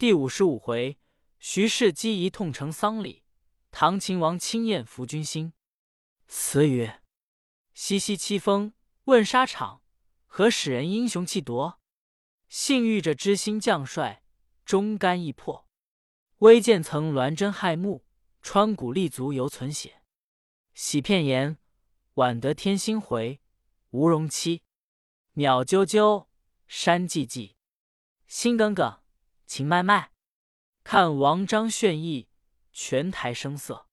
第五十五回，徐氏姬仪痛成丧礼，唐秦王亲宴服君心。词曰：西西凄风问沙场，何使人英雄气夺？幸遇着知心将帅，忠肝义魄。微见曾鸾针害目，川谷立足犹存血。喜片言，晚得天心回，无容期。鸟啾啾，山寂寂，心耿耿，情脉脉。看王章炫逸，全台声色。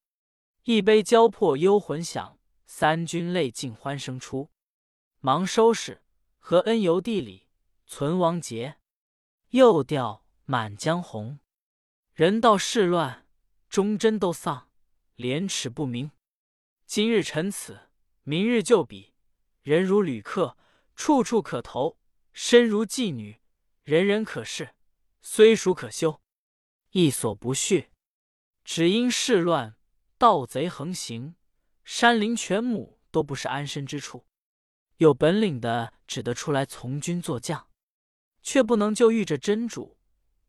一杯交破幽魂响，三军泪尽欢声出。忙收拾，和恩由地里存亡节。又调满江红。人道世乱，忠贞都丧，廉耻不明。今日陈此，明日就彼。人如旅客，处处可投；身如妓女，人人可视，虽属可修，亦所不恤。只因世乱，盗贼横行，山林犬母都不是安身之处。有本领的，只得出来从军做将，却不能就遇着真主，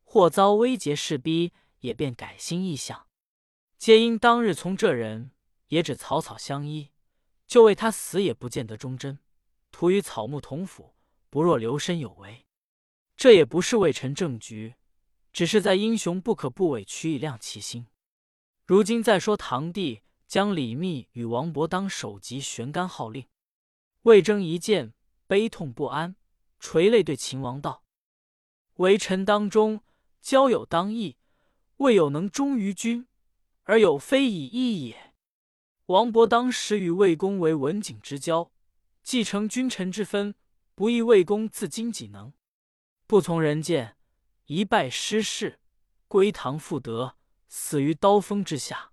或遭危劫势逼，也便改心意向。皆因当日从这人，也只草草相依，就为他死也不见得忠贞，徒与草木同腐，不若留身有为。这也不是为臣正局，只是在英雄不可不委屈以亮其心。如今再说堂弟将李密与王伯当首级悬杆号令。魏征一见，悲痛不安，垂泪对秦王道：“为臣当忠，交友当义，未有能忠于君，而有非以义也。王伯当时与魏公为文景之交，继承君臣之分，不亦魏公自矜己能？不从人谏，一败失势，归堂复得，死于刀锋之下。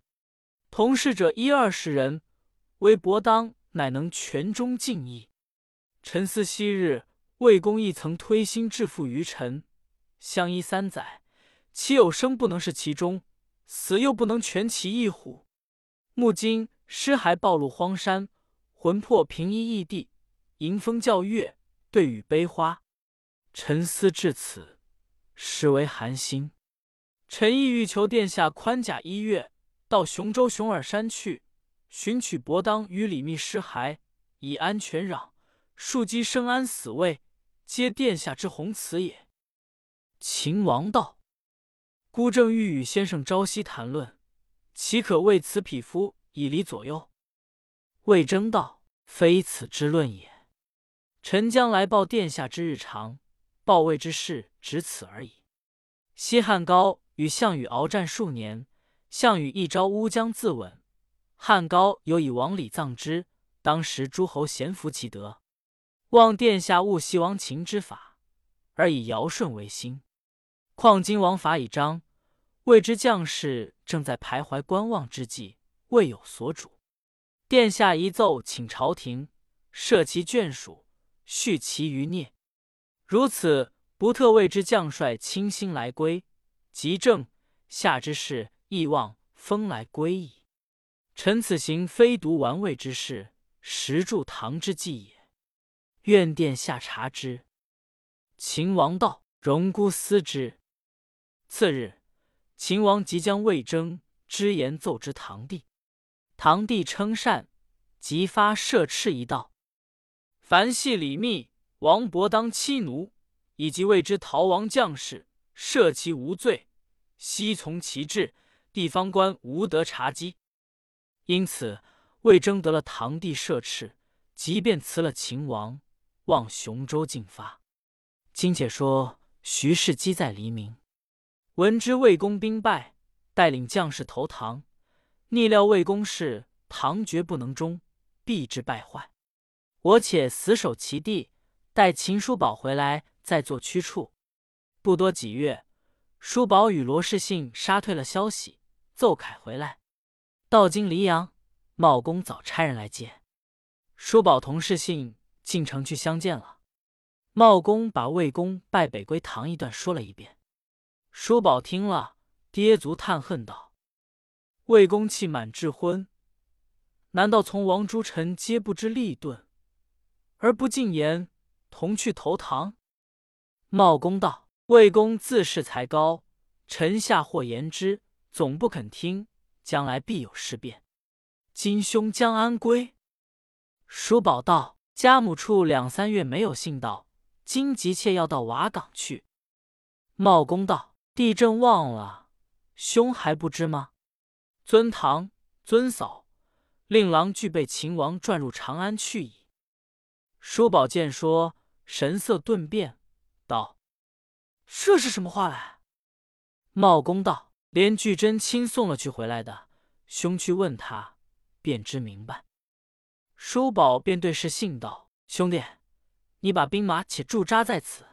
同事者一二十人，唯伯当。”乃能全忠尽义。臣思昔日魏公亦曾推心置腹于臣，相依三载，岂有生不能是其中，死又不能全其义乎？目今尸骸暴露荒山，魂魄平依异地，迎风叫月，对雨悲花。臣思至此，实为寒心。臣意欲求殿下宽甲一月，到雄州熊耳山去。寻取伯当与李密尸骸，以安全壤，庶几生安死位，皆殿下之宏慈也。秦王道：“孤正欲与先生朝夕谈论，岂可为此匹夫以离左右？”魏征道：“非此之论也。臣将来报殿下之日常，报魏之事，只此而已。西汉高与项羽鏖战数年，项羽一招乌江自刎。”汉高有以王礼葬之，当时诸侯咸服其德，望殿下勿袭王秦之法，而以尧舜为心。况今王法已彰，未知将士正在徘徊观望之际，未有所主。殿下一奏，请朝廷赦其眷属，恤其余孽。如此，不特谓之将帅倾心来归，即正下之事，亦望风来归矣。臣此行非独玩味之事，实助唐之计也。愿殿下察之。秦王道：“容姑思之。”次日，秦王即将魏征之言奏之堂弟。堂弟称善，即发射敕一道：“凡系李密、王伯当妻奴，以及为之逃亡将士，赦其无罪，悉从其志。地方官无得查缉。”因此，魏征得了堂弟赦斥，即便辞了秦王，往雄州进发。今且说徐氏姬在黎明，闻知魏公兵败，带领将士投唐，逆料魏公是唐绝不能终，必致败坏。我且死守其地，待秦叔宝回来，再做驱处。不多几月，叔宝与罗士信杀退了消息，奏凯回来。到今黎阳，茂公早差人来接。叔宝同士信进城去相见了。茂公把魏公败北归唐一段说了一遍。叔宝听了，跌足叹恨道：“魏公气满志昏，难道从王诸臣皆不知立顿，而不进言，同去投唐？”茂公道：“魏公自恃才高，臣下或言之，总不肯听，将来必有事变。今兄将安归？”叔宝道：“家母处两三月没有信到，今急切要到瓦岗去。”茂公道：“地震忘了，兄还不知吗？尊堂、尊嫂、令郎俱被秦王转入长安去矣。”叔宝见说，神色顿变，道：“这是什么话来？”茂公道：“连巨真亲送了去回来的，兄去问他，便知明白。”叔宝便对士信道：“兄弟，你把兵马且驻扎在此，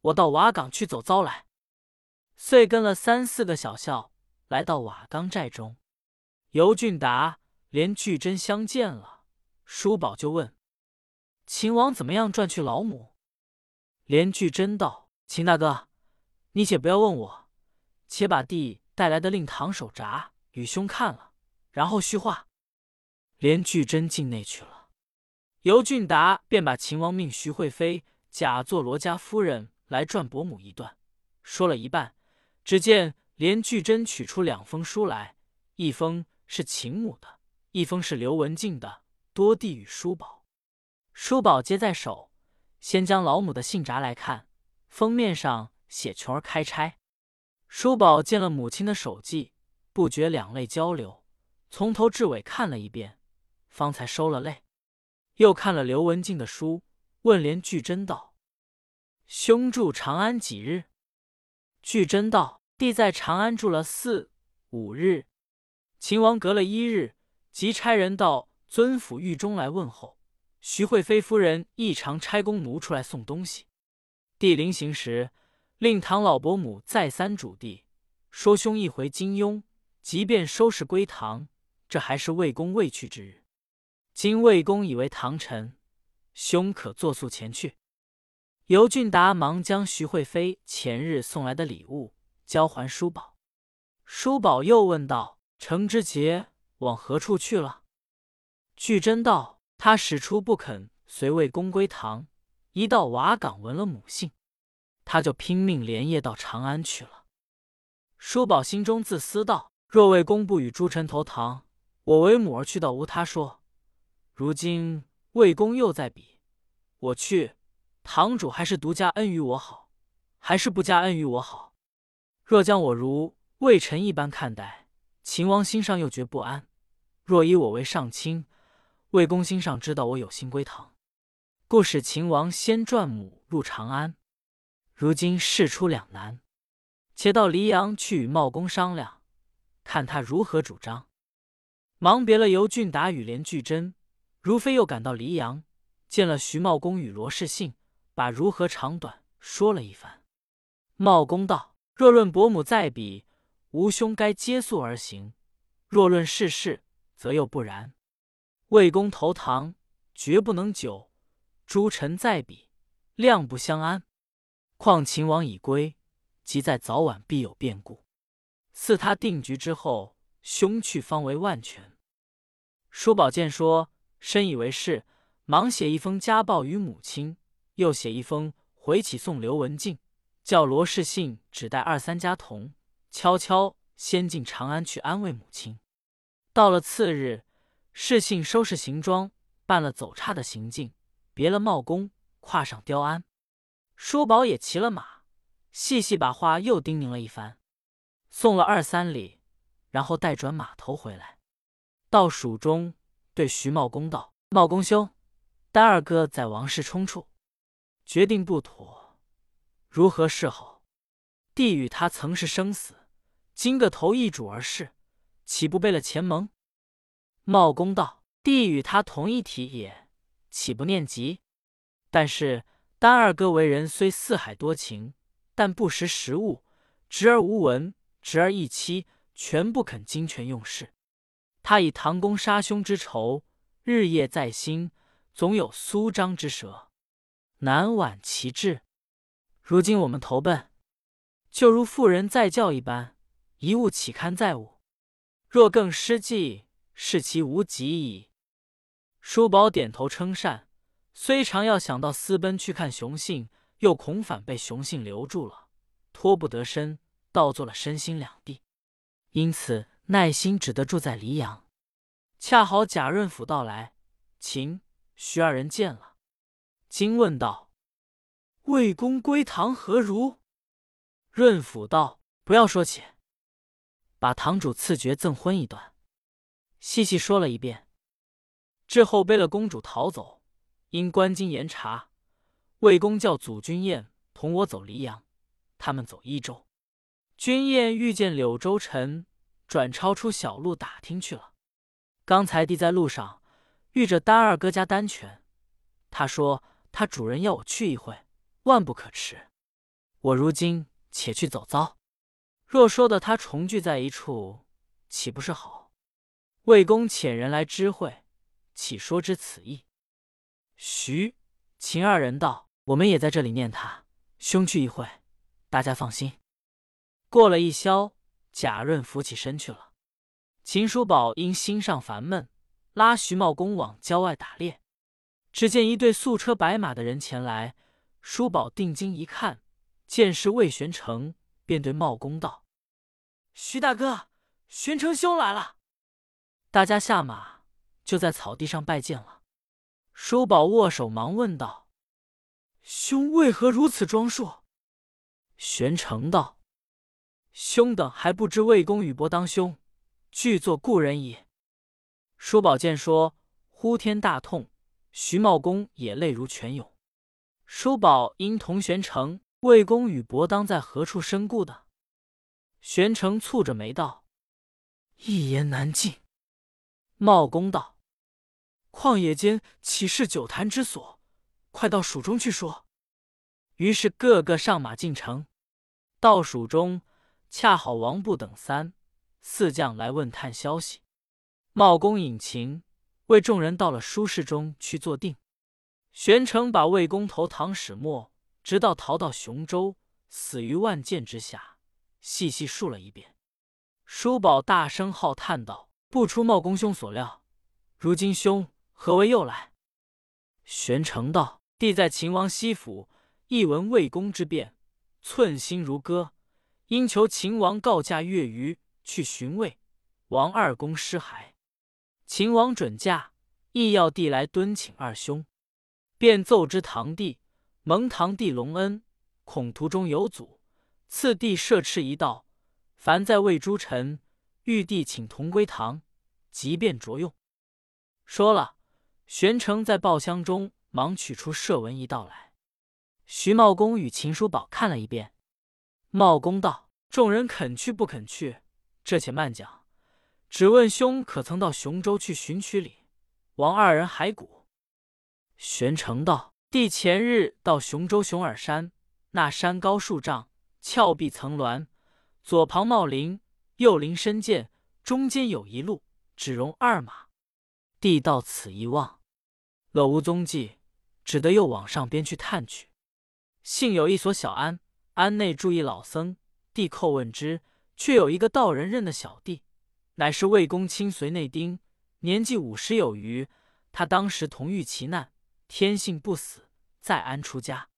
我到瓦岗去走遭来。”遂跟了三四个小校来到瓦岗寨中。尤俊达连巨真相见了，叔宝就问：“秦王怎么样转去老母？”连巨真道：“秦大哥，你且不要问我，且把弟带来的令堂手札与兄看了，然后叙话。”连巨真进内去了，尤俊达便把秦王命徐惠妃假作罗家夫人来转伯母一段，说了一半，只见连巨真取出两封书来，一封是秦母的，一封是刘文静的，多递与叔宝。叔宝接在手，先将老母的信札来看，封面上写“琼儿开差”。叔宝见了母亲的手迹，不觉两泪交流，从头至尾看了一遍。方才收了泪，又看了刘文静的书，问连巨真道：“兄住长安几日？”巨真道：“弟在长安住了四五日。”秦王隔了一日，即差人到尊府狱中来问候。徐惠妃夫人亦常差宫奴出来送东西。帝临行时，令唐老伯母再三嘱弟，说：“兄一回金庸，即便收拾归唐，这还是魏公未去之日。”今魏公以为唐臣，兄可作速前去。尤俊达忙将徐惠妃前日送来的礼物交还叔宝。叔宝又问道：“程之杰往何处去了？”巨真道：“他使出不肯随魏公归唐，一到瓦岗闻了母信，他就拼命连夜到长安去了。”叔宝心中自私道：“若魏公不与诸臣投唐，我为母儿去到无他说。”如今魏公又在比，我去，堂主还是独加恩于我好，还是不加恩于我好？若将我如魏臣一般看待，秦王心上又觉不安；若以我为上卿，魏公心上知道我有心归唐，故使秦王先转母入长安。如今事出两难，且到黎阳去与茂公商量，看他如何主张。忙别了尤俊达与连巨真。如妃又赶到黎阳，见了徐茂公与罗士信，把如何长短说了一番。茂公道：“若论伯母在彼，吾兄该接速而行；若论世事，则又不然。魏公投唐，绝不能久；诸臣在彼，量不相安。况秦王已归，即在早晚必有变故。赐他定局之后，兄去方为万全。”叔宝见说。深以为是，忙写一封家报与母亲，又写一封回启送刘文静，叫罗氏信只带二三家童，悄悄先进长安去安慰母亲。到了次日，世信收拾行装，办了走岔的行径，别了茂公，跨上雕鞍。叔宝也骑了马，细细把话又叮咛了一番，送了二三里，然后带转马头回来，到蜀中。对徐茂公道：“茂公兄，丹二哥在王室冲处，决定不妥，如何是好？弟与他曾是生死，今个头一主而事，岂不背了前盟？”茂公道：“弟与他同一体也，岂不念及？但是丹二哥为人虽四海多情，但不识时务，直而无闻，直而易欺，全不肯精权用事。”他以唐公杀兄之仇，日夜在心，总有苏张之舌，难挽其志。如今我们投奔，就如妇人再教一般，一物岂堪再物？若更失计，是其无极矣。叔宝点头称善，虽常要想到私奔去看雄性，又恐反被雄性留住了，脱不得身，倒做了身心两地，因此耐心只得住在黎阳。恰好贾润甫到来，秦、徐二人见了，惊问道：“魏公归堂何如？”润甫道：“不要说起，把堂主赐爵赠婚一段。”细细说了一遍，之后背了公主逃走。因关京严查，魏公叫祖君宴同我走黎阳，他们走益州。君宴遇见柳州臣，转超出小路打听去了。刚才弟在路上遇着丹二哥家丹泉，他说他主人要我去一会，万不可迟。我如今且去走遭。若说的他重聚在一处，岂不是好？魏公遣人来知会，岂说知此意？徐、秦二人道：“我们也在这里念他，兄去一会，大家放心。”过了一宵，贾润扶起身去了。秦叔宝因心上烦闷，拉徐茂公往郊外打猎。只见一队素车白马的人前来，叔宝定睛一看，见是魏玄成，便对茂公道：“徐大哥，玄成兄来了。”大家下马，就在草地上拜见了。叔宝握手，忙问道：“兄为何如此装束？”玄成道：“兄等还不知魏公与伯当兄。”俱作故人矣。叔宝见说，呼天大痛，徐茂公也泪如泉涌。叔宝因同玄成、魏公与伯当在何处身故的？玄成蹙着眉道：“一言难尽。”茂公道：“旷野间岂是酒坛之所？快到蜀中去说。”于是个个上马进城。到蜀中，恰好王布等三。四将来问探消息，茂公引秦为众人到了书室中去坐定。玄成把魏公投唐始末，直到逃到雄州，死于万箭之下，细细述了一遍。叔宝大声号叹道：“不出茂公兄所料，如今兄何为又来？”玄成道：“弟在秦王西府，一闻魏公之变，寸心如割，因求秦王告假月余。”去寻魏。王二公尸骸，秦王准驾，亦要弟来敦请二兄，便奏之堂弟，蒙堂弟隆恩，恐途中有阻，次第设敕一道，凡在魏诸臣，玉帝请同归堂，即便着用。说了，玄成在报箱中忙取出设文一道来。徐茂公与秦叔宝看了一遍，茂公道：“众人肯去不肯去？”这且慢讲，只问兄可曾到雄州去寻取李王二人骸骨？玄成道：弟前日到雄州熊耳山，那山高数丈，峭壁层峦，左旁茂林，右临深涧，中间有一路，只容二马。弟到此一望，了无踪迹，只得又往上边去探去。幸有一所小庵，庵内住一老僧。弟叩问之。却有一个道人认的小弟，乃是魏公亲随内丁，年纪五十有余。他当时同遇其难，天性不死，在安出家。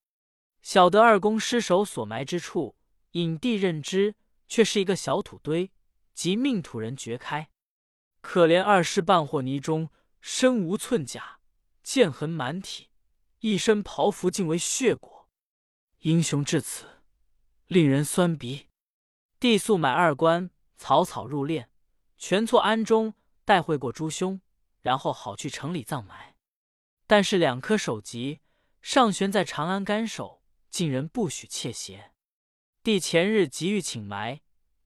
晓得二公尸首所埋之处，引弟认之，却是一个小土堆，即命土人掘开。可怜二尸半和泥中，身无寸甲，剑痕满体，一身袍服尽为血裹。英雄至此，令人酸鼻。帝速买二官，草草入殓，全错庵中，待会过诸兄，然后好去城里葬埋。但是两颗首级上悬在长安干首，近人不许窃邪。帝前日急欲请埋，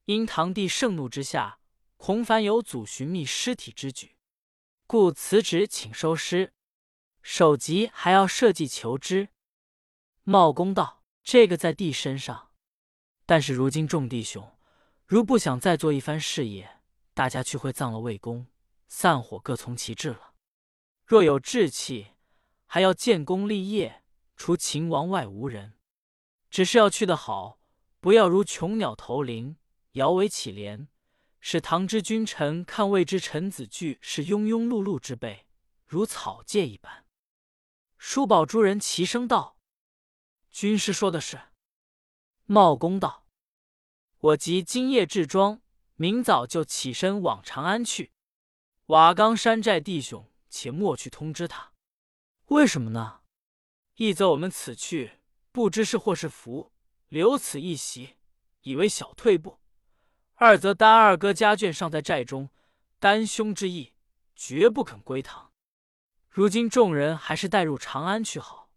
因堂弟盛怒之下，恐反有阻寻觅尸体之举，故辞职请收尸。首级还要设计求之。茂公道：“这个在帝身上。”但是如今众弟兄，如不想再做一番事业，大家去会葬了魏公，散伙各从其志了。若有志气，还要建功立业，除秦王外无人。只是要去的好，不要如穷鸟投林，摇尾乞怜，使唐之君臣看未知臣子俱是庸庸碌碌之辈，如草芥一般。叔宝诸人齐声道：“军师说的是。”茂公道：“我即今夜置庄，明早就起身往长安去。瓦岗山寨弟兄，且莫去通知他。为什么呢？一则我们此去不知是祸是福，留此一席，以为小退步；二则丹二哥家眷尚在寨中，丹兄之意绝不肯归堂。如今众人还是带入长安去好，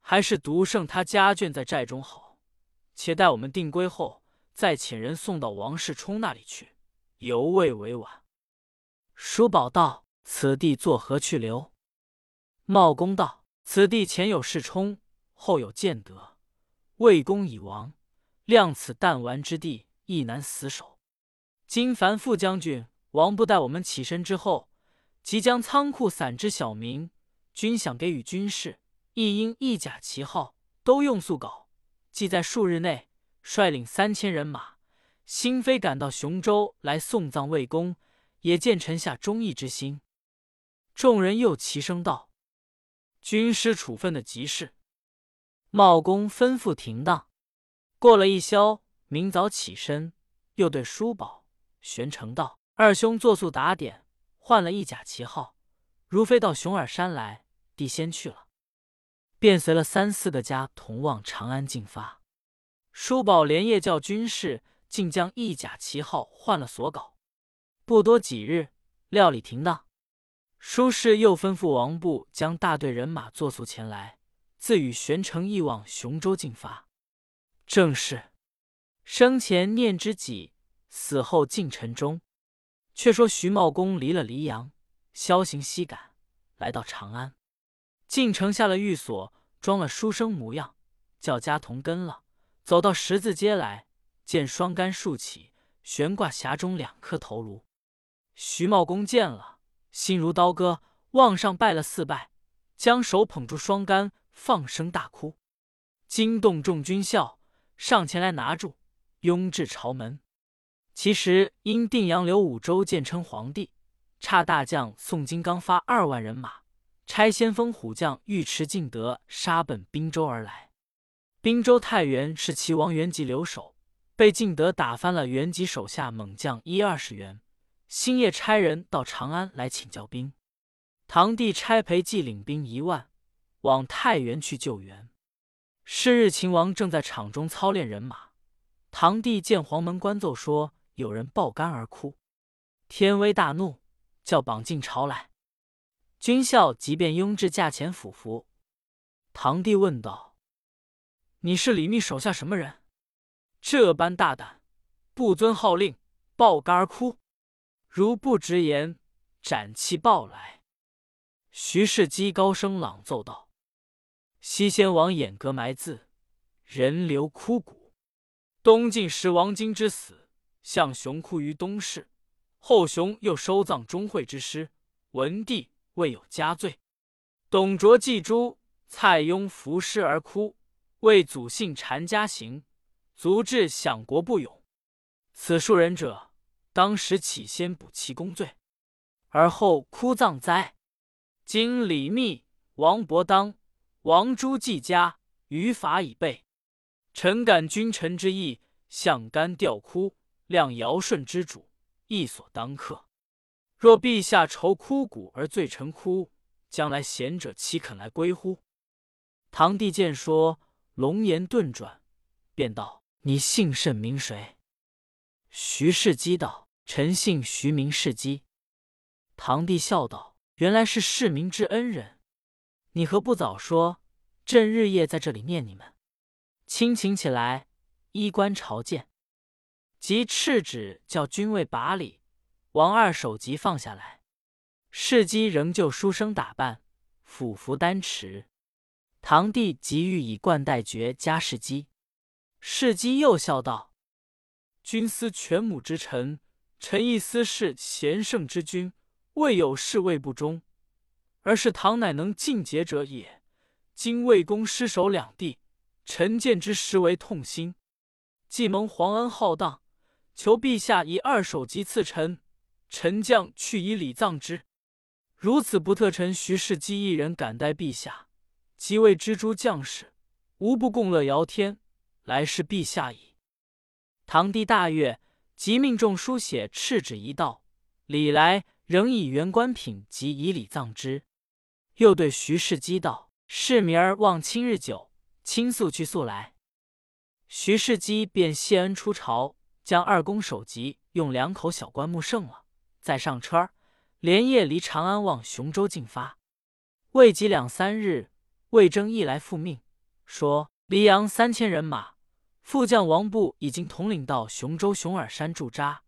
还是独剩他家眷在寨中好？且待我们定归后，再遣人送到王世充那里去，犹未为晚。叔宝道：“此地作何去留？”茂公道：“此地前有世充，后有建德，魏公已亡，谅此弹丸之地，亦难死守。今樊副将军、王不待我们起身之后。”即将仓库散之小民，均想给予军士，亦应一甲旗号，都用速稿，即在数日内率领三千人马，兴飞赶到雄州来送葬魏公，也见臣下忠义之心。众人又齐声道：“军师处分的极是。”茂公吩咐停当。过了一宵，明早起身，又对叔宝、玄成道：“二兄作速打点。”换了一甲旗号，如飞到熊耳山来，弟先去了，便随了三四个家同往长安进发。叔宝连夜叫军士，竟将一甲旗号换了所稿。不多几日，料理停当。舒氏又吩咐王部将大队人马作速前来，自与玄成一往雄州进发。正是生前念知己，死后敬臣忠。却说徐茂公离了黎阳，萧行西赶，来到长安，进城下了寓所，装了书生模样，叫家童跟了，走到十字街来，见双杆竖起，悬挂匣中两颗头颅。徐茂公见了，心如刀割，往上拜了四拜，将手捧住双杆，放声大哭，惊动众军校，上前来拿住，拥至朝门。其实因定阳刘武周建称皇帝，差大将宋金刚发二万人马，差先锋虎将尉迟敬德杀奔滨州而来。滨州太原是齐王元吉留守，被敬德打翻了。元吉手下猛将一二十员，星夜差人到长安来请教兵。堂弟差裴寂领兵一万往太原去救援。是日秦王正在场中操练人马，堂弟见黄门官奏说。有人爆肝而哭，天威大怒，叫绑进朝来。军校即便拥至驾前俯伏。堂弟问道：“你是李密手下什么人？这般大胆，不遵号令，爆肝而哭？如不直言，斩气报来。”徐世基高声朗奏道：“西先王掩阁埋字，人流枯骨。东晋时王经之死。”向雄哭于东市，后雄又收葬钟会之师。文帝未有加罪。董卓祭诸，蔡邕伏尸而哭，为祖姓禅家行，足至享国不永。此数人者，当时起先补其功罪，而后哭葬哉？今李密、王伯当、王朱季家于法已备，臣感君臣之义，向干吊哭。量尧舜之主，亦所当克。若陛下愁枯骨而罪臣哭，将来贤者岂肯来归乎？堂弟见说，龙颜顿转，便道：“你姓甚名谁？”徐世基道：“臣姓徐，名世基。”堂弟笑道：“原来是世民之恩人，你何不早说？朕日夜在这里念你们。”亲请起来，衣冠朝见。即敕旨叫军卫把礼，王二首级放下来。世基仍旧书生打扮，俯伏丹池。堂弟即欲以冠戴爵加世基。世基又笑道：“君思全母之臣，臣亦思是贤圣之君，未有事魏不忠，而是唐乃能尽节者也。今魏公失守两地，臣见之实为痛心。既蒙皇恩浩荡。”求陛下以二首级赐臣，臣将去以礼葬之。如此不特臣徐世基一人敢待陛下，即为蜘蛛将士，无不共乐尧天，来是陛下矣。唐帝大悦，即命众书写敕旨一道，礼来仍以原官品及以礼葬之。又对徐世基道：“是明儿望亲日久，亲速去速来。”徐世基便谢恩出朝，将二公首级用两口小棺木盛了，再上车，连夜离长安往雄州进发。未及两三日，魏征一来复命，说黎阳三千人马，副将王布已经统领到雄州熊耳山驻扎。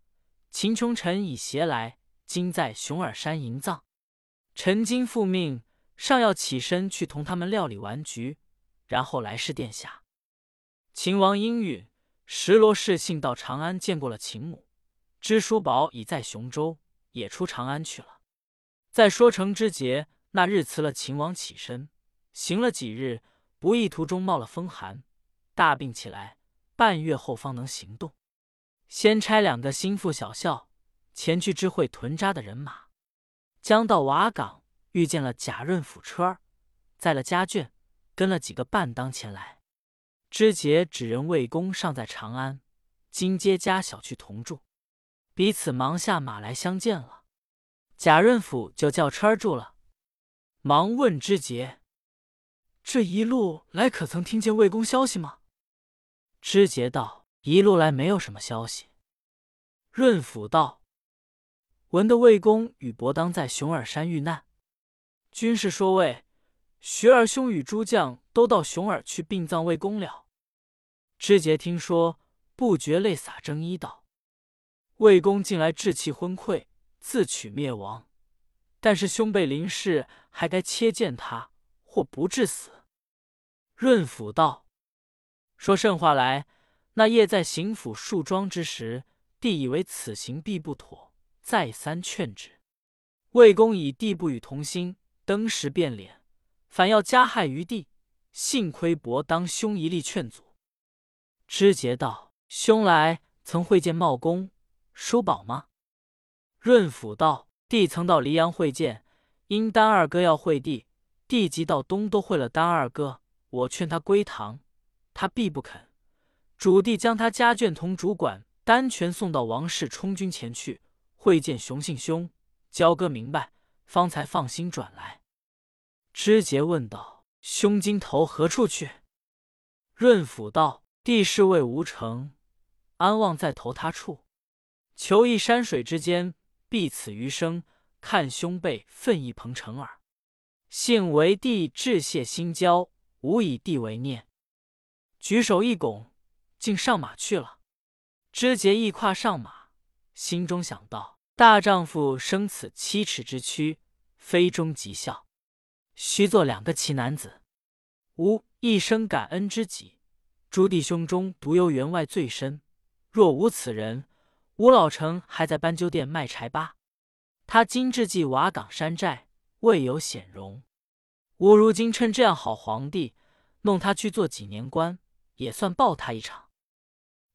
秦琼臣已携来，今在熊耳山营葬。臣今复命，尚要起身去同他们料理完局，然后来示殿下。秦王应允，石罗氏信到长安见过了秦母，知叔宝已在雄州，也出长安去了。在说成之节，那日辞了秦王起身，行了几日，不意途中冒了风寒，大病起来，半月后方能行动。先差两个心腹小校前去知会屯扎的人马，将到瓦岗，遇见了贾润甫车儿，载了家眷，跟了几个伴当前来。知节指人魏公尚在长安，今接家小去同住，彼此忙下马来相见了。贾润甫就叫车儿住了，忙问知节：“这一路来可曾听见魏公消息吗？”知节道：“一路来没有什么消息。”润甫道：“闻得魏公与伯当在熊耳山遇难，军士说魏、徐二兄与诸将都到熊耳去殡葬魏公了。”知节听说，不觉泪洒征衣，道：“魏公近来志气昏聩，自取灭亡。但是兄辈临世，还该切见他，或不致死。”润甫道：“说甚话来？那夜在行府树桩之时，弟以为此行必不妥，再三劝止。魏公以弟不与同心，登时变脸，反要加害于弟。幸亏伯当兄一力劝阻。”知节道：“兄来曾会见茂公、叔宝吗？”润甫道：“弟曾到黎阳会见，因丹二哥要会弟，弟即到东都会了丹二哥。我劝他归唐，他必不肯。主弟将他家眷同主管单全送到王室充军前去会见熊信兄，交割明白，方才放心转来。”知节问道：“兄今投何处去？”润甫道。弟是为无成，安望再投他处？求一山水之间，必此余生，看兄辈奋意鹏程耳。幸为弟致谢心交，无以弟为念。举手一拱，竟上马去了。知节亦跨上马，心中想到：大丈夫生此七尺之躯，非中极孝，须做两个奇男子，吾一生感恩之己。诸弟兄中独有员外最深，若无此人，吴老成还在斑鸠店卖柴八。他今志继瓦岗山寨，未有显荣。吾如今趁这样好皇帝，弄他去做几年官，也算报他一场。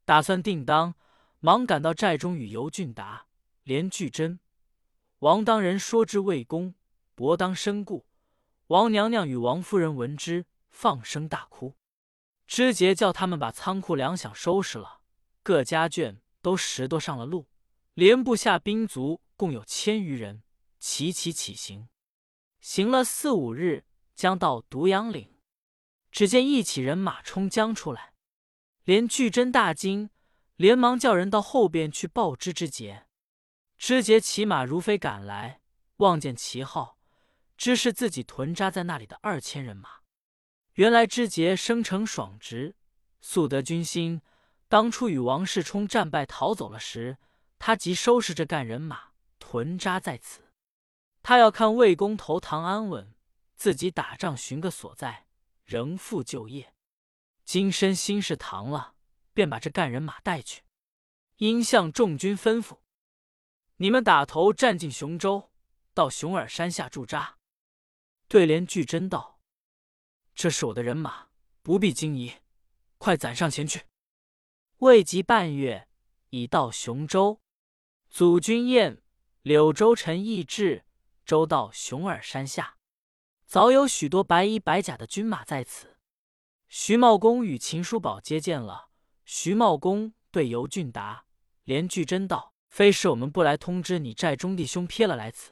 打算定当，忙赶到寨中，与尤俊达、连巨珍、王当人说之魏公，伯当身故。王娘娘与王夫人闻之，放声大哭。知节叫他们把仓库粮饷收拾了，各家眷都拾掇上了路，连部下兵卒共有千余人，齐齐起行。行了四五日，将到独阳岭，只见一起人马冲将出来，连巨真大惊，连忙叫人到后边去报知之节。知节骑马如飞赶来，望见旗号，知是自己屯扎在那里的二千人马。原来知节生成爽直，素得军心。当初与王世充战败逃走了时，他即收拾着干人马屯扎在此。他要看魏公投唐安稳，自己打仗寻个所在，仍复就业。今身心是唐了，便把这干人马带去。应向众军吩咐：你们打头战进雄州，到熊耳山下驻扎。对联巨真道。这是我的人马，不必惊疑，快攒上前去。未及半月，已到雄州。祖君宴，柳州城亦至，州到熊耳山下，早有许多白衣白甲的军马在此。徐茂公与秦叔宝接见了。徐茂公对尤俊达、连巨真道：“非是我们不来通知你寨中弟兄撇了来此，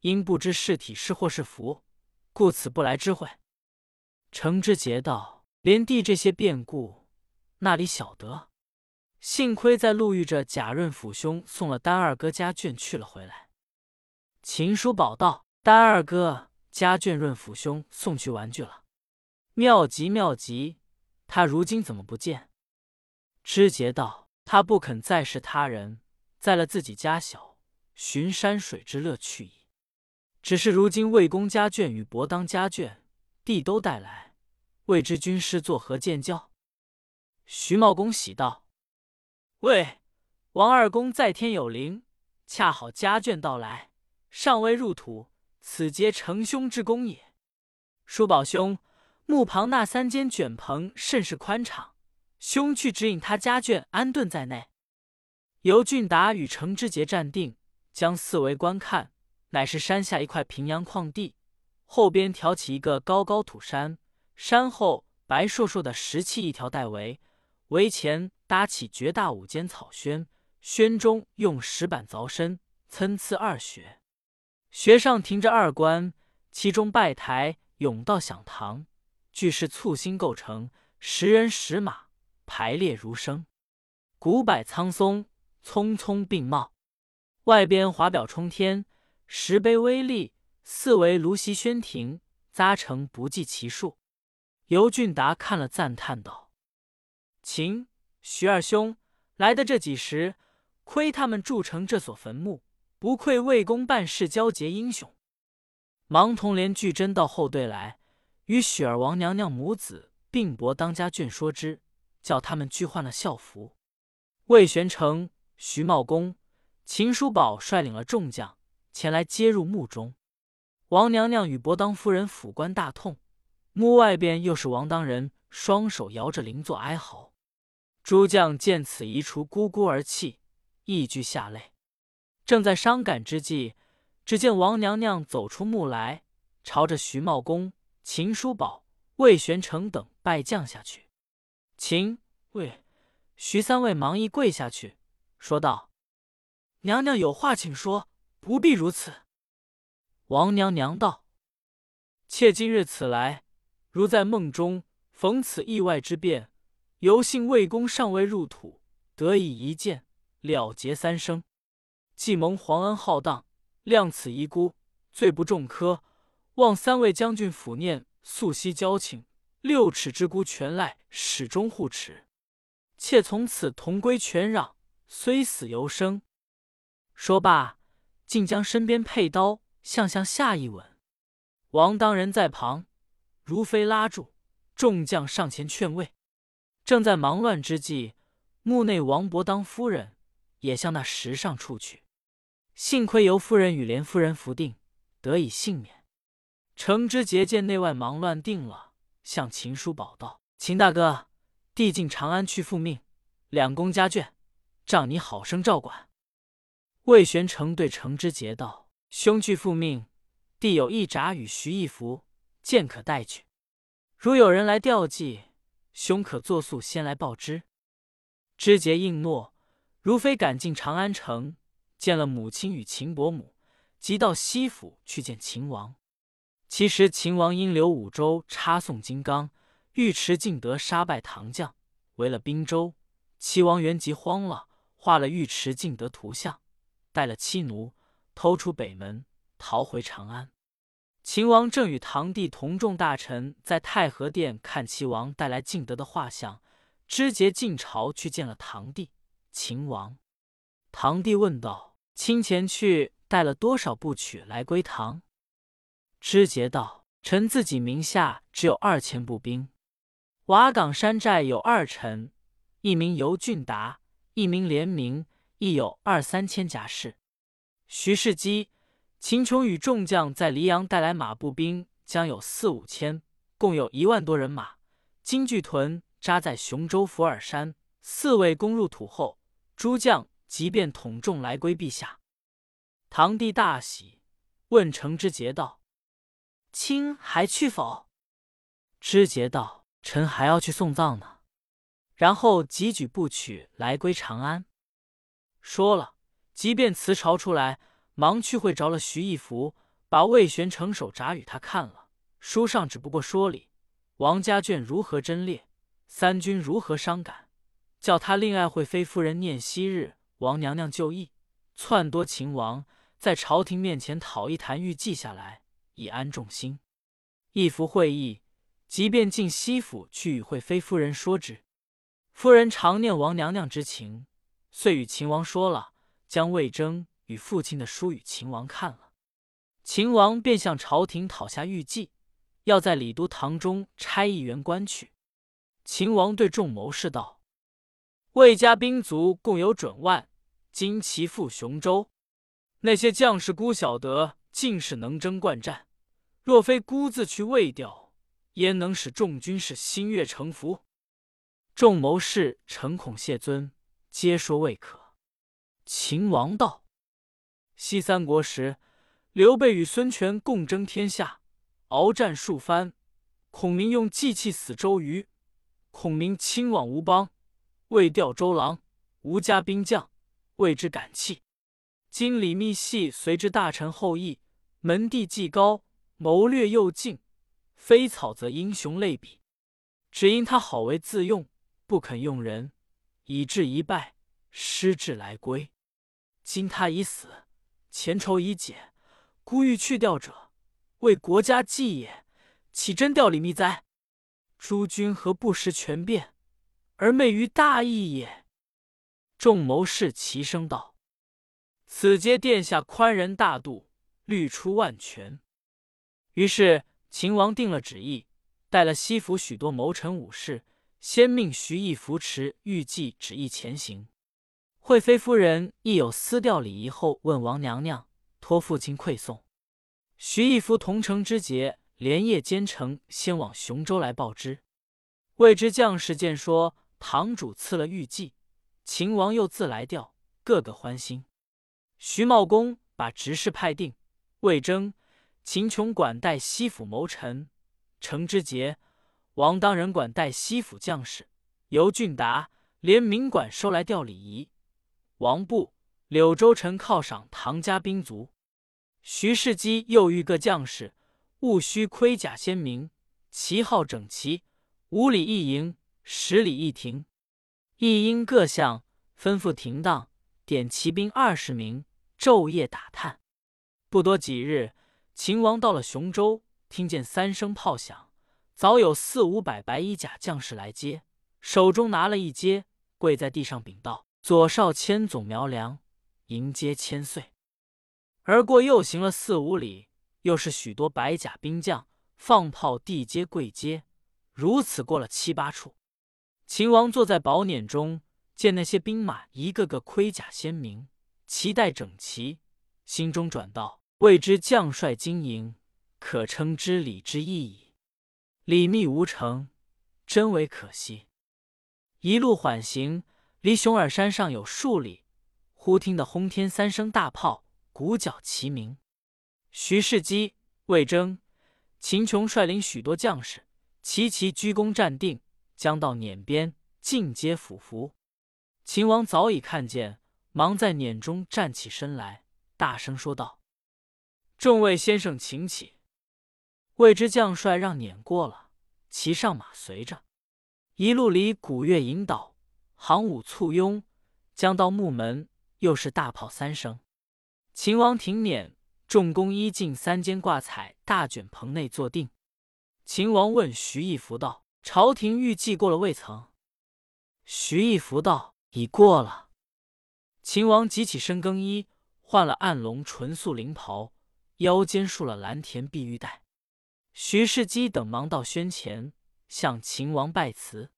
因不知是体是祸是福，故此不来知会。”程之杰道：“连帝这些变故，那里晓得？幸亏在路遇着贾润甫兄送了丹二哥家眷去了回来。”秦叔宝道：“丹二哥家眷润甫兄送去玩具了，妙极妙极！他如今怎么不见？”知节道：“他不肯再是他人，在了自己家小，寻山水之乐趣矣。只是如今魏公家眷与伯当家眷，弟都带来，未知军师作何见教？”徐茂公喜道：“喂，王二公在天有灵，恰好家眷到来，尚未入土，此皆成兄之功也。叔宝兄，墓旁那三间卷棚甚是宽敞。”兄去指引他家眷安顿在内。尤俊达与程之杰站定，将四围观看，乃是山下一块平阳旷地，后边挑起一个高高土山，山后白硕硕的石砌一条带围，围前搭起绝大五间草轩，轩中用石板凿深，参差二穴，穴上停着二棺，其中拜台、甬道、响堂，俱是簇新构成，十人十马。排列如生，古柏苍松，匆匆并茂。外边华表冲天，石碑微立，四围芦席轩亭，扎成不计其数。尤俊达看了，赞叹道：“秦、徐二兄来的这几时，亏他们筑成这所坟墓，不愧魏公办事交结英雄。”忙同连巨真到后队来，与雪儿王娘娘母子并伯当家眷说之。叫他们俱换了校服。魏玄成、徐茂公、秦叔宝率领了众将前来接入墓中。王娘娘与伯当夫人抚棺大痛，墓外边又是王当人双手摇着灵座哀嚎。诸将见此一出，咕咕而泣，一俱下泪。正在伤感之际，只见王娘娘走出墓来，朝着徐茂公、秦叔宝、魏玄成等拜将下去。秦、魏、徐三位忙一跪下去，说道：“娘娘有话请说，不必如此。”王娘娘道：“妾今日此来，如在梦中逢此意外之变，犹幸魏公尚未入土，得以一见，了结三生。既蒙皇恩浩荡，谅此遗孤，罪不重科，望三位将军抚念，素惜交情。”六尺之孤全赖始终护持，妾从此同归全壤，虽死犹生。说罢，竟将身边佩刀向向下一吻。王当人在旁，如飞拉住，众将上前劝慰。正在忙乱之际，墓内王伯当夫人也向那石上处去。幸亏尤夫人与连夫人扶定，得以幸免。程之杰见内外忙乱定了。向秦叔宝道：“秦大哥，弟进长安去复命，两公家眷，仗你好生照管。”魏玄成对程之杰道：“兄去复命，弟有一札与徐义符，见可带去。如有人来吊祭，兄可作速先来报之。”之杰应诺，如飞赶进长安城，见了母亲与秦伯母，即到西府去见秦王。其实秦王因留五州插送金刚，尉迟敬德杀败唐将，围了滨州。齐王元吉慌了，画了尉迟敬德图像，带了妻奴，偷出北门，逃回长安。秦王正与堂弟同众大臣在太和殿看齐王带来敬德的画像，知节进朝去见了堂弟秦王。堂弟问道：“亲前去带了多少部曲来归堂？”知节道：“臣自己名下只有二千步兵，瓦岗山寨有二臣，一名尤俊达，一名联名，亦有二三千甲士。徐世基、秦琼与众将在黎阳带来马步兵，将有四五千，共有一万多人马。金巨屯扎在雄州伏尔山，四位攻入土后，诸将即便统众来归陛下。”堂弟大喜，问程之节道。卿还去否？知节道：“臣还要去送葬呢。”然后急举不取来归长安。说了，即便辞朝出来，忙去会着了徐义福，把魏玄成手札与他看了。书上只不过说理，王家眷如何贞烈，三军如何伤感，叫他另爱惠妃夫人念昔日王娘娘就义，篡夺秦王，在朝廷面前讨一坛玉记下来，以安众心。义福会意，即便进西府去与惠妃夫人说之。夫人常念王娘娘之情，遂与秦王说了，将魏征与父亲的书与秦王看了。秦王便向朝廷讨下玉记。要在李都堂中差一员官去。秦王对众谋士道：“魏家兵卒共有准万，今其赴雄州，那些将士孤晓得尽是能征惯战。若非孤自去魏调，焉能使众军士心悦诚服？”众谋士诚恐谢尊，皆说未可。秦王道：“西三国时，刘备与孙权共争天下。”鏖战数番，孔明用计气死周瑜。孔明亲往吴邦，未调周郎，吴家兵将为之感泣。今李密系随之大臣后裔，门第既高，谋略又劲，非草则英雄类比。只因他好为自用，不肯用人，以致一败，失志来归。今他已死，前仇已解，孤欲去调者。为国家计也，岂真调李密哉？诸君何不识权变，而昧于大义也？众谋士齐声道：“此皆殿下宽仁大度，虑出万全。”于是秦王定了旨意，带了西府许多谋臣武士，先命徐毅扶持玉计旨意前行。惠妃夫人亦有私调礼仪后，问王娘娘托父亲馈送。徐义夫同城之节，连夜兼程，先往雄州来报之。未知将士见说堂主赐了玉计，秦王又自来调，个个欢心。徐茂公把执事派定，魏征、秦琼管带西府谋臣，程之节、王当人管带西府将士，尤俊达、连明管收来调礼仪。王布、柳州臣犒赏唐家兵卒。徐世基又谕各将士，务须盔甲鲜明，旗号整齐，五里一营，十里一亭。一应各项吩咐停当，点骑兵二十名，昼夜打探。不多几日，秦王到了雄州，听见三声炮响，早有四五百白衣甲将士来接，手中拿了一阶，跪在地上禀道：“左少千总苗良，迎接千岁。”而过又行了四五里，又是许多白甲兵将放炮地接跪接，如此过了七八处。秦王坐在宝辇中，见那些兵马一个个盔甲鲜明，旗带整齐，心中转道：未知将帅经营，可称知礼之意矣。礼密无成，真为可惜。一路缓行，离熊耳山上有数里，忽听得轰天三声大炮。鼓角齐鸣，徐世基、魏征、秦琼率领许多将士齐齐鞠躬站定，将到辇边，尽皆俯伏。秦王早已看见，忙在辇中站起身来，大声说道：“众位先生，请起。”未知将帅让撵过了，骑上马随着，一路里鼓乐引导，行伍簇拥，将到木门，又是大炮三声。秦王停辇，众公衣进三间挂彩大卷棚内坐定。秦王问徐义福道：“朝廷预计过了未曾？”徐义福道：“已过了。”秦王急起身更衣，换了暗龙纯素绫袍，腰间束了蓝田碧玉带。徐世基等忙到轩前，向秦王拜辞。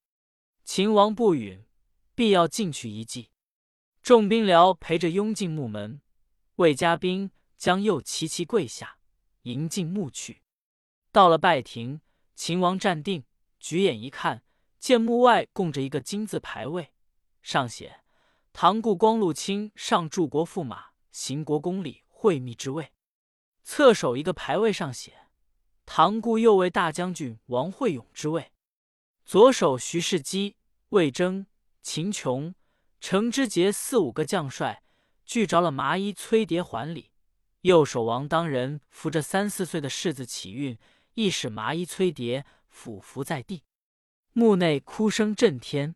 秦王不允，必要进去一祭。众兵僚陪着拥进木门。魏家兵将又齐齐跪下，迎进墓去。到了拜亭，秦王站定，举眼一看，见墓外供着一个金字牌位，上写“唐故光禄卿上柱国驸马行国公里会密之位”。侧手一个牌位上写“唐故右卫大将军王惠勇之位”。左手徐世基、魏征、秦琼、程之杰四五个将帅聚着了麻衣崔蝶还礼，右手王当人扶着三四岁的世子启运，亦使麻衣崔蝶俯伏在地，墓内哭声震天。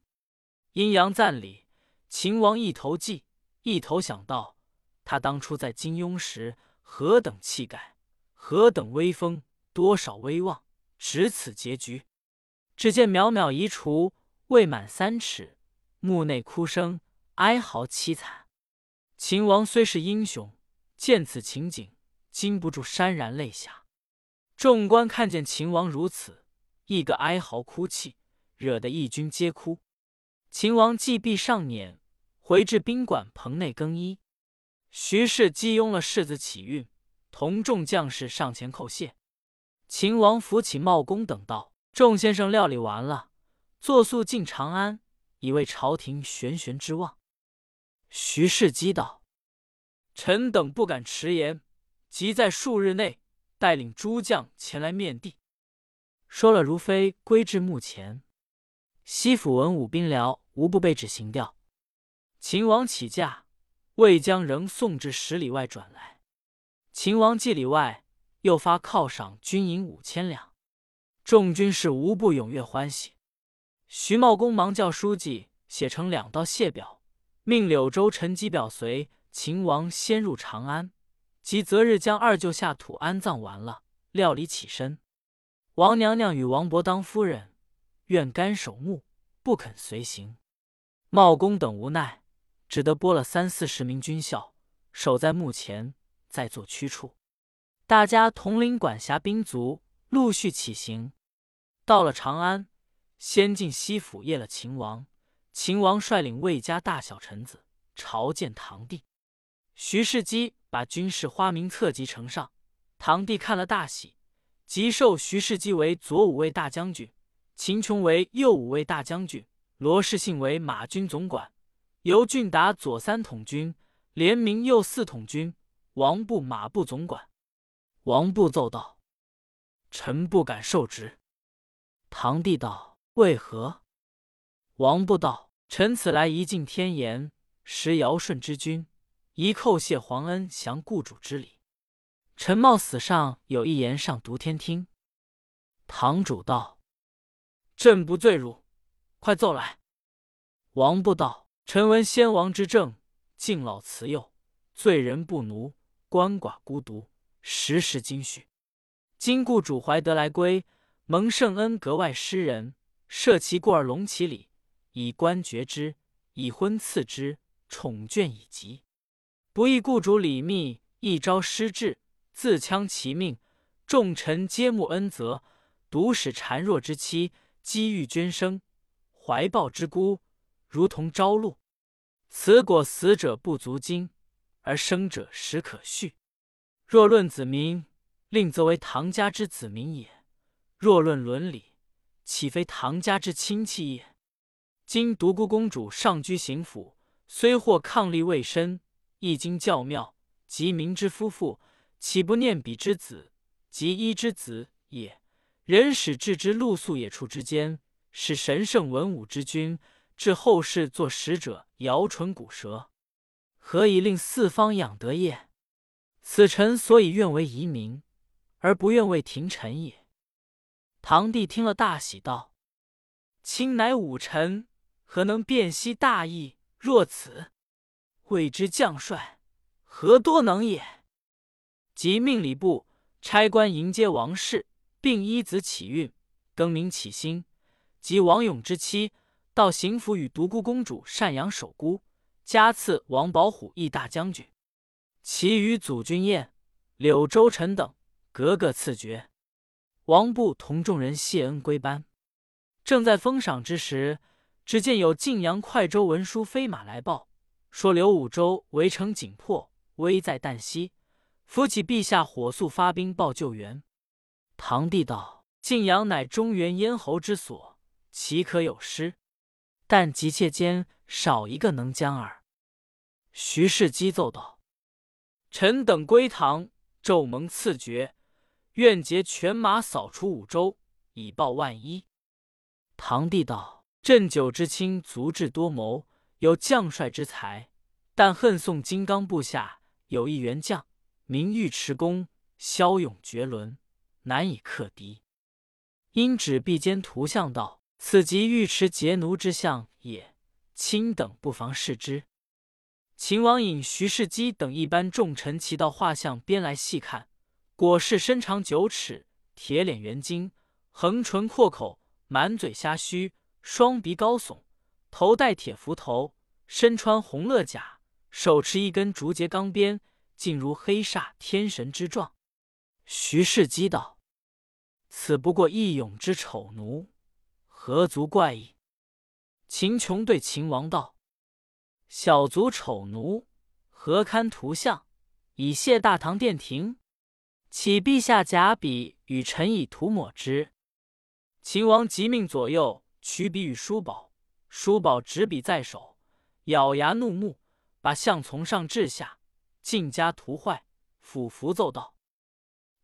阴阳赞礼，秦王一头记，一头想到他当初在金庸时何等气概，何等威风，多少威望，值此结局。只见渺渺夷除，未满三尺，墓内哭声哀嚎凄惨。秦王虽是英雄，见此情景，禁不住潸然泪下。众官看见秦王如此，一个哀嚎哭泣，惹得义军皆哭。秦王既必上辇，回至宾馆棚内更衣。徐氏激拥了世子启运，同众将士上前叩谢。秦王扶起茂公等道：“众先生料理完了，坐速进长安，以为朝廷悬悬之望。”徐氏激道：“臣等不敢迟延，即在数日内带领诸将前来面帝。”说了，如飞归至墓前。西府文武兵僚无不被旨行调。秦王起驾，未将仍送至十里外转来。秦王祭里外，又发犒赏军银五千两。众军士无不踊跃欢喜。徐茂公忙叫书记写成两道谢表，命柳州陈吉表随秦王先入长安，即择日将二舅下土安葬完了，料理起身。王娘娘与王伯当夫人。愿甘守墓，不肯随行。茂公等无奈，只得拨了三四十名军校守在墓前，再做驱处。大家统领管辖兵卒，陆续起行。到了长安，先进西府谒了秦王。秦王率领魏家大小臣子朝见堂弟。徐世基把军事花名册集呈上，堂弟看了大喜，即授徐世基为左武卫大将军。秦琼为右武卫大将军，罗士信为马军总管，尤俊达左三统军，连明右四统军，王部马部总管。王不奏道：“臣不敢受职。”堂弟道：“为何？”王不道：“臣此来一尽天言，实尧舜之君，一叩谢皇恩，降故主之礼。臣冒死上有一言上读天听。”堂主道。朕不罪汝，快奏来。王不道：“臣闻先王之政，敬老慈幼，罪人不奴，鳏寡孤独，时时经许。今故主怀德来归，蒙圣恩格外施人，设其过而隆其礼，以官爵之，以婚赐之，宠眷以及。不义故主李密，一朝失志，自戕其命。众臣皆慕恩泽，独使孱弱之妻。”积欲捐生，怀抱之孤，如同朝露。此果死者不足惊，而生者实可恤。若论子民，令则为唐家之子民也；若论伦理，岂非唐家之亲戚也？今独孤公主上居行府，虽获抗力未深，亦经教庙，及民之夫妇，岂不念彼之子，及一之子也？人使置之露宿野处之间，使神圣文武之君，至后世作使者，摇唇鼓舌，何以令四方养德业？此臣所以愿为遗民，而不愿为廷臣也。堂弟听了大喜，道：“卿乃武臣，何能辨析大义？若此，未知将帅何多能也？”即命礼部差官迎接王室。并依子启运，更名启兴，及王勇之妻，到邢府与独孤公主赡养守孤，加赐王保虎义大将军。其余祖君宴、柳州臣等，个个赐爵。王部同众人谢恩归班。正在封赏之时，只见有晋阳快州文书飞马来报，说刘武州围城紧迫，危在旦夕，扶起陛下火速发兵报救援。堂弟道：“晋阳乃中原咽喉之所，岂可有失？但急切间少一个能将耳。”徐氏激奏道：“臣等归唐，骤蒙赐爵，愿结犬马扫除五州，以报万一。”唐帝道：“朕九之卿足智多谋，有将帅之才，但恨宋金刚部下有一员将，名尉迟恭，骁勇绝伦，难以克敌。因指臂间图像道：“此即尉迟劫奴之相也，卿等不妨视之。”秦王引徐世基等一班重臣齐到画像边来细看，果是身长九尺，铁脸圆睛，横唇阔口，满嘴虾须，双鼻高耸，头戴铁幞头，身穿红勒甲，手持一根竹节钢鞭，竟如黑煞天神之状。徐世基道：“此不过义勇之丑奴，何足怪异？”秦琼对秦王道。小卒丑奴，何堪图像，以谢大唐殿庭？启陛下假笔与臣以涂抹之。秦王即命左右取笔与叔宝，叔宝执笔在手，咬牙怒目，把像从上至下尽加涂坏，俯伏奏道：“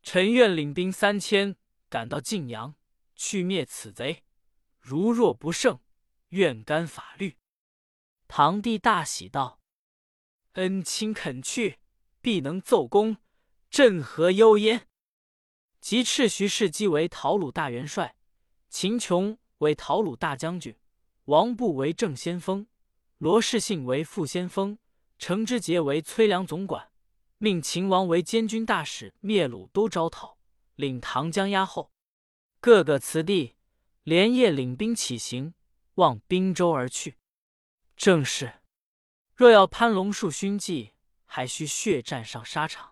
臣愿领兵三千，赶到晋阳，去灭此贼。如若不胜，愿干法律。”堂弟大喜道：“恩亲肯去，必能奏功，朕何忧焉？”即斥徐世基为讨虏大元帅，秦琼为讨虏大将军，王布为正先锋，罗士信为副先锋，程之杰为崔良总管，命秦王为监军大使，灭虏都招讨，领唐江压后。各个辞帝，连夜领兵起行，望滨州而去。正是，若要攀龙树勋绩，还需血战上沙场。